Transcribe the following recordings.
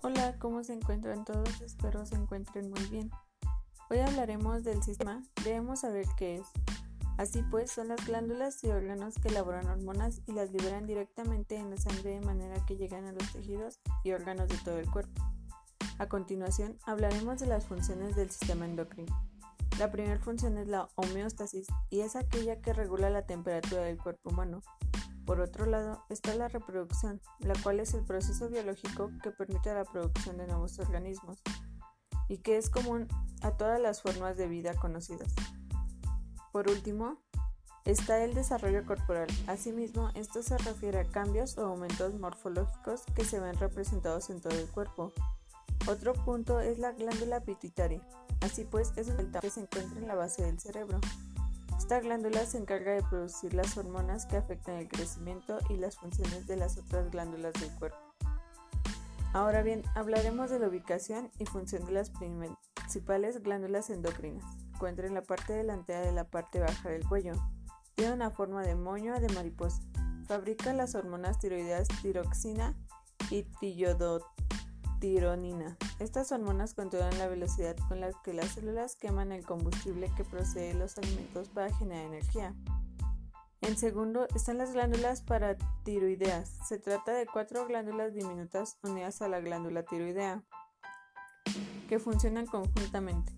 Hola, ¿cómo se encuentran todos? Espero se encuentren muy bien. Hoy hablaremos del sistema, debemos saber qué es. Así pues, son las glándulas y órganos que elaboran hormonas y las liberan directamente en la sangre de manera que llegan a los tejidos y órganos de todo el cuerpo. A continuación, hablaremos de las funciones del sistema endocrino. La primera función es la homeostasis y es aquella que regula la temperatura del cuerpo humano. Por otro lado, está la reproducción, la cual es el proceso biológico que permite la producción de nuevos organismos y que es común a todas las formas de vida conocidas. Por último, está el desarrollo corporal. Asimismo, esto se refiere a cambios o aumentos morfológicos que se ven representados en todo el cuerpo. Otro punto es la glándula pituitaria. Así pues, es el que se encuentra en la base del cerebro. Esta glándula se encarga de producir las hormonas que afectan el crecimiento y las funciones de las otras glándulas del cuerpo. Ahora bien, hablaremos de la ubicación y función de las principales glándulas endocrinas. Encuentra en la parte delantera de la parte baja del cuello. Tiene una forma de moño de mariposa. Fabrica las hormonas tiroideas tiroxina y tironina. Estas hormonas controlan la velocidad con la que las células queman el combustible que procede los alimentos para generar energía. En segundo están las glándulas paratiroideas. Se trata de cuatro glándulas diminutas unidas a la glándula tiroidea que funcionan conjuntamente.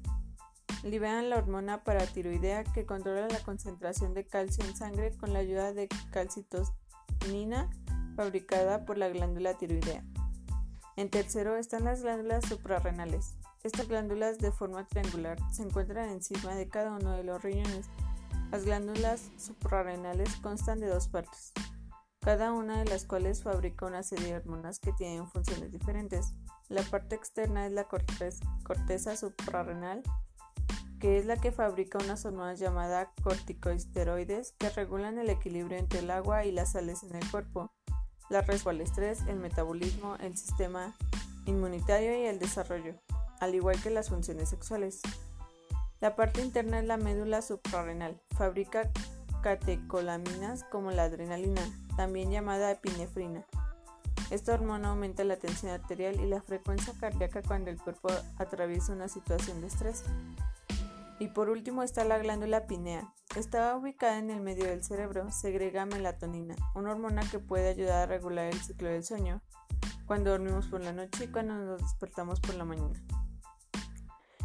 Liberan la hormona paratiroidea que controla la concentración de calcio en sangre con la ayuda de calcitonina fabricada por la glándula tiroidea. En tercero están las glándulas suprarrenales. Estas glándulas de forma triangular se encuentran encima de cada uno de los riñones. Las glándulas suprarrenales constan de dos partes, cada una de las cuales fabrica una serie de hormonas que tienen funciones diferentes. La parte externa es la corteza suprarrenal, que es la que fabrica unas hormonas llamadas corticosteroides que regulan el equilibrio entre el agua y las sales en el cuerpo la respuesta al estrés, el metabolismo, el sistema inmunitario y el desarrollo, al igual que las funciones sexuales. La parte interna es la médula suprarrenal. Fabrica catecolaminas como la adrenalina, también llamada epinefrina. Esta hormona aumenta la tensión arterial y la frecuencia cardíaca cuando el cuerpo atraviesa una situación de estrés. Y por último está la glándula pinea. Está ubicada en el medio del cerebro, segrega melatonina, una hormona que puede ayudar a regular el ciclo del sueño, cuando dormimos por la noche y cuando nos despertamos por la mañana.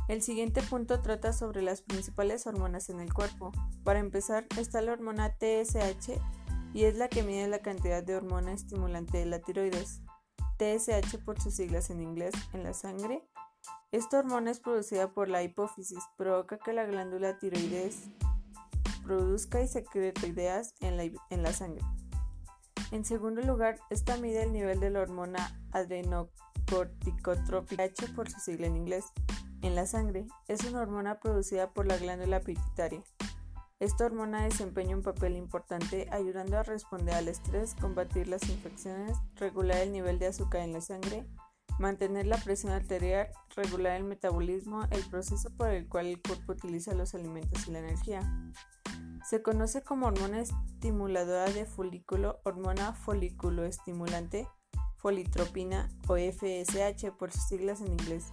El siguiente punto trata sobre las principales hormonas en el cuerpo. Para empezar está la hormona TSH y es la que mide la cantidad de hormona estimulante de la tiroides. TSH por sus siglas en inglés en la sangre esta hormona es producida por la hipófisis, provoca que la glándula tiroides produzca y secrete ideas en la, en la sangre. En segundo lugar, esta mide el nivel de la hormona adrenocorticotrópica por su sigla en inglés en la sangre. Es una hormona producida por la glándula pituitaria. Esta hormona desempeña un papel importante ayudando a responder al estrés, combatir las infecciones, regular el nivel de azúcar en la sangre mantener la presión arterial, regular el metabolismo, el proceso por el cual el cuerpo utiliza los alimentos y la energía. Se conoce como hormona estimuladora de folículo, hormona folículo estimulante, folitropina o FSH por sus siglas en inglés,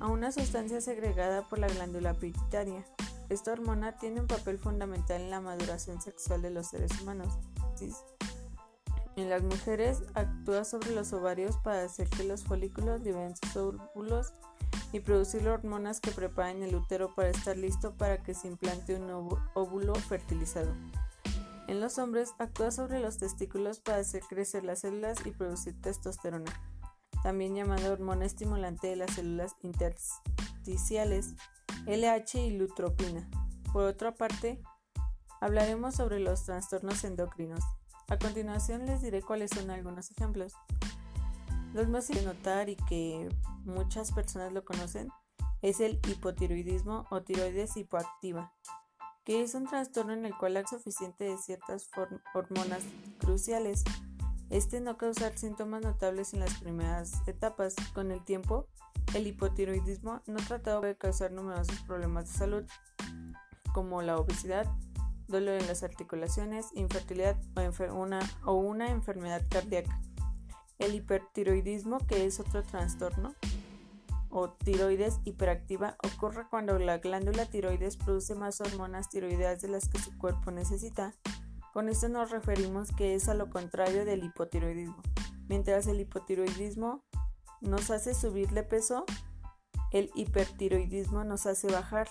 a una sustancia segregada por la glándula pituitaria. Esta hormona tiene un papel fundamental en la maduración sexual de los seres humanos. En las mujeres actúa sobre los ovarios para hacer que los folículos liberen sus óvulos y producir hormonas que preparan el útero para estar listo para que se implante un óvulo fertilizado. En los hombres actúa sobre los testículos para hacer crecer las células y producir testosterona, también llamada hormona estimulante de las células intersticiales, LH y lutropina. Por otra parte, hablaremos sobre los trastornos endocrinos. A continuación les diré cuáles son algunos ejemplos. Los más de notar y que muchas personas lo conocen es el hipotiroidismo o tiroides hipoactiva, que es un trastorno en el cual hay suficiente de ciertas hormonas cruciales. Este no causa síntomas notables en las primeras etapas. Con el tiempo, el hipotiroidismo no tratado de causar numerosos problemas de salud, como la obesidad, dolor en las articulaciones, infertilidad o una, enfermedad cardíaca. El hipertiroidismo, que es otro trastorno, o tiroides hiperactiva, ocurre cuando la glándula tiroides produce más hormonas tiroideas de las que su cuerpo necesita. Con esto nos referimos que es a lo contrario del hipotiroidismo. Mientras el hipotiroidismo nos hace subir de peso, el hipertiroidismo nos hace bajar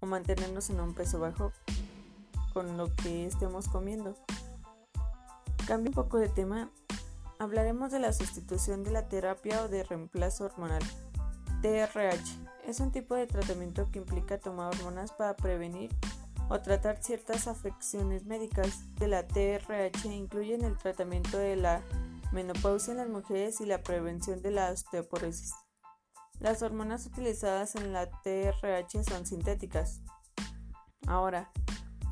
o mantenernos en un peso bajo con lo que estemos comiendo. Cambio un poco de tema. Hablaremos de la sustitución de la terapia o de reemplazo hormonal. TRH es un tipo de tratamiento que implica tomar hormonas para prevenir o tratar ciertas afecciones médicas de la TRH incluyen el tratamiento de la menopausia en las mujeres y la prevención de la osteoporosis. Las hormonas utilizadas en la TRH son sintéticas. Ahora,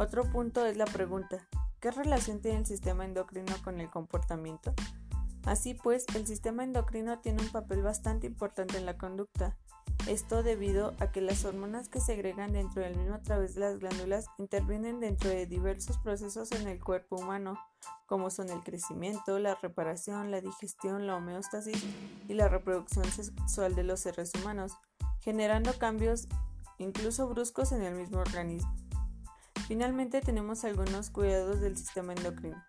otro punto es la pregunta, ¿qué relación tiene el sistema endocrino con el comportamiento? Así pues, el sistema endocrino tiene un papel bastante importante en la conducta. Esto debido a que las hormonas que se agregan dentro del mismo a través de las glándulas intervienen dentro de diversos procesos en el cuerpo humano, como son el crecimiento, la reparación, la digestión, la homeostasis y la reproducción sexual de los seres humanos, generando cambios incluso bruscos en el mismo organismo. Finalmente tenemos algunos cuidados del sistema endocrino.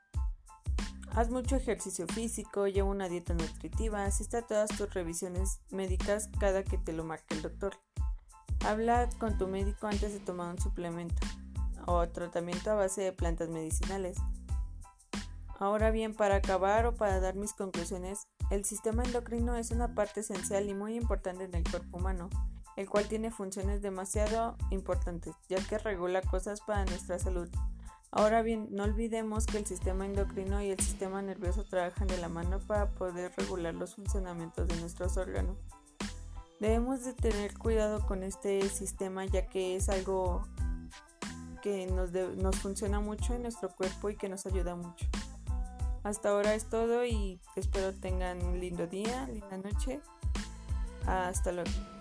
Haz mucho ejercicio físico, lleva una dieta nutritiva, asista a todas tus revisiones médicas cada que te lo marque el doctor. Habla con tu médico antes de tomar un suplemento o tratamiento a base de plantas medicinales. Ahora bien, para acabar o para dar mis conclusiones, el sistema endocrino es una parte esencial y muy importante en el cuerpo humano el cual tiene funciones demasiado importantes, ya que regula cosas para nuestra salud. Ahora bien, no olvidemos que el sistema endocrino y el sistema nervioso trabajan de la mano para poder regular los funcionamientos de nuestros órganos. Debemos de tener cuidado con este sistema ya que es algo que nos, nos funciona mucho en nuestro cuerpo y que nos ayuda mucho. Hasta ahora es todo y espero tengan un lindo día, linda noche. Hasta luego.